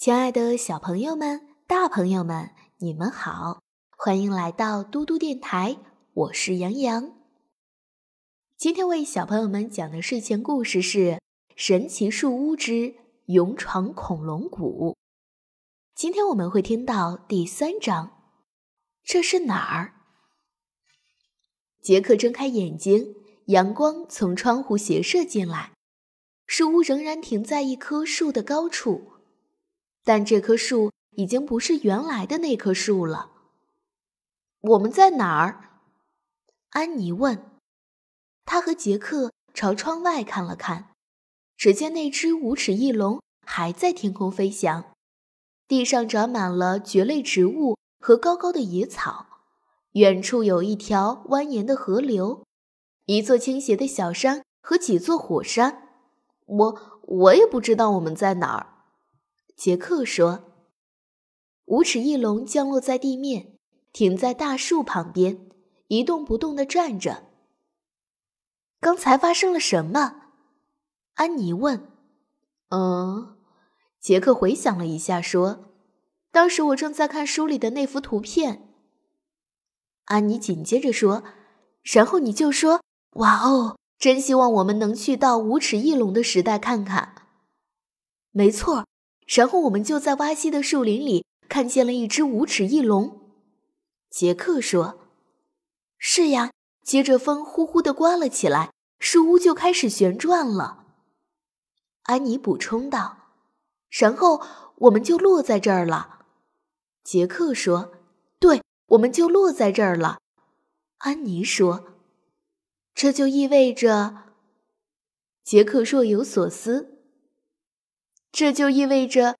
亲爱的小朋友们、大朋友们，你们好，欢迎来到嘟嘟电台，我是杨洋。今天为小朋友们讲的睡前故事是《神奇树屋之勇闯恐龙谷》。今天我们会听到第三章，这是哪儿？杰克睁开眼睛，阳光从窗户斜射进来，树屋仍然停在一棵树的高处。但这棵树已经不是原来的那棵树了。我们在哪儿？安妮问。他和杰克朝窗外看了看，只见那只无齿翼龙还在天空飞翔，地上长满了蕨类植物和高高的野草。远处有一条蜿蜒的河流，一座倾斜的小山和几座火山。我我也不知道我们在哪儿。杰克说：“无齿翼龙降落在地面，停在大树旁边，一动不动地站着。刚才发生了什么？”安妮问。“嗯。”杰克回想了一下，说：“当时我正在看书里的那幅图片。”安妮紧接着说：“然后你就说：‘哇哦，真希望我们能去到无齿翼龙的时代看看。’没错。”然后我们就在挖西的树林里看见了一只无齿翼龙，杰克说：“是呀。”接着风呼呼地刮了起来，树屋就开始旋转了。安妮补充道：“然后我们就落在这儿了。”杰克说：“对，我们就落在这儿了。”安妮说：“这就意味着……”杰克若有所思。这就意味着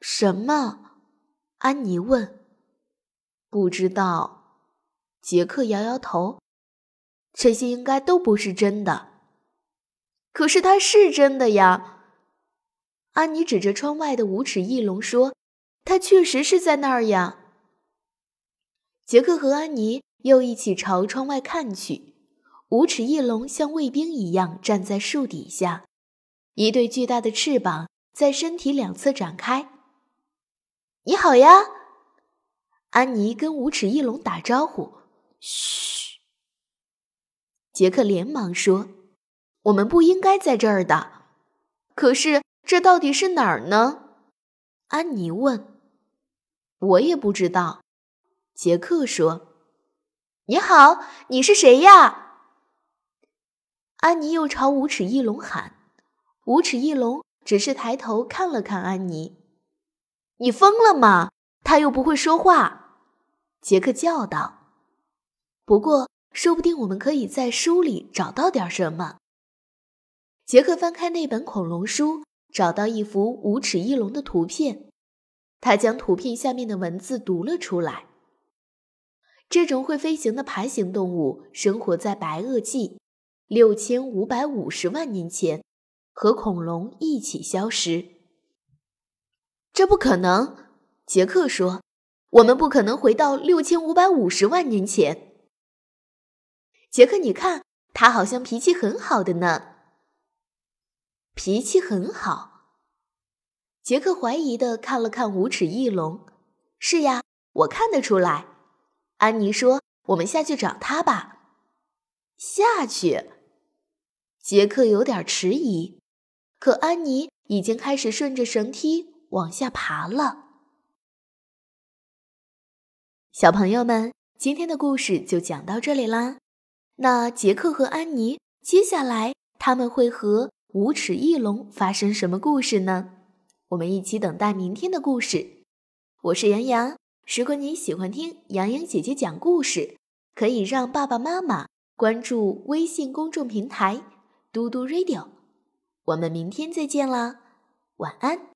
什么？安妮问。不知道。杰克摇摇头。这些应该都不是真的。可是它是真的呀！安妮指着窗外的无齿翼龙说：“它确实是在那儿呀。”杰克和安妮又一起朝窗外看去。无齿翼龙像卫兵一样站在树底下，一对巨大的翅膀。在身体两侧展开。你好呀，安妮跟无齿翼龙打招呼。嘘，杰克连忙说：“我们不应该在这儿的。”可是这到底是哪儿呢？安妮问。我也不知道。杰克说：“你好，你是谁呀？”安妮又朝无齿翼龙喊。无齿翼龙。只是抬头看了看安妮，“你疯了吗？他又不会说话。”杰克叫道。“不过，说不定我们可以在书里找到点什么。”杰克翻开那本恐龙书，找到一幅无齿翼龙的图片，他将图片下面的文字读了出来。这种会飞行的爬行动物生活在白垩纪，六千五百五十万年前。和恐龙一起消失？这不可能，杰克说：“我们不可能回到六千五百五十万年前。”杰克，你看，他好像脾气很好的呢。脾气很好。杰克怀疑的看了看无齿翼龙。是呀，我看得出来。安妮说：“我们下去找他吧。”下去。杰克有点迟疑。可安妮已经开始顺着绳梯往下爬了。小朋友们，今天的故事就讲到这里啦。那杰克和安妮接下来他们会和无齿翼龙发生什么故事呢？我们一起等待明天的故事。我是杨洋，如果你喜欢听洋洋姐姐讲故事，可以让爸爸妈妈关注微信公众平台“嘟嘟 radio”。我们明天再见啦，晚安。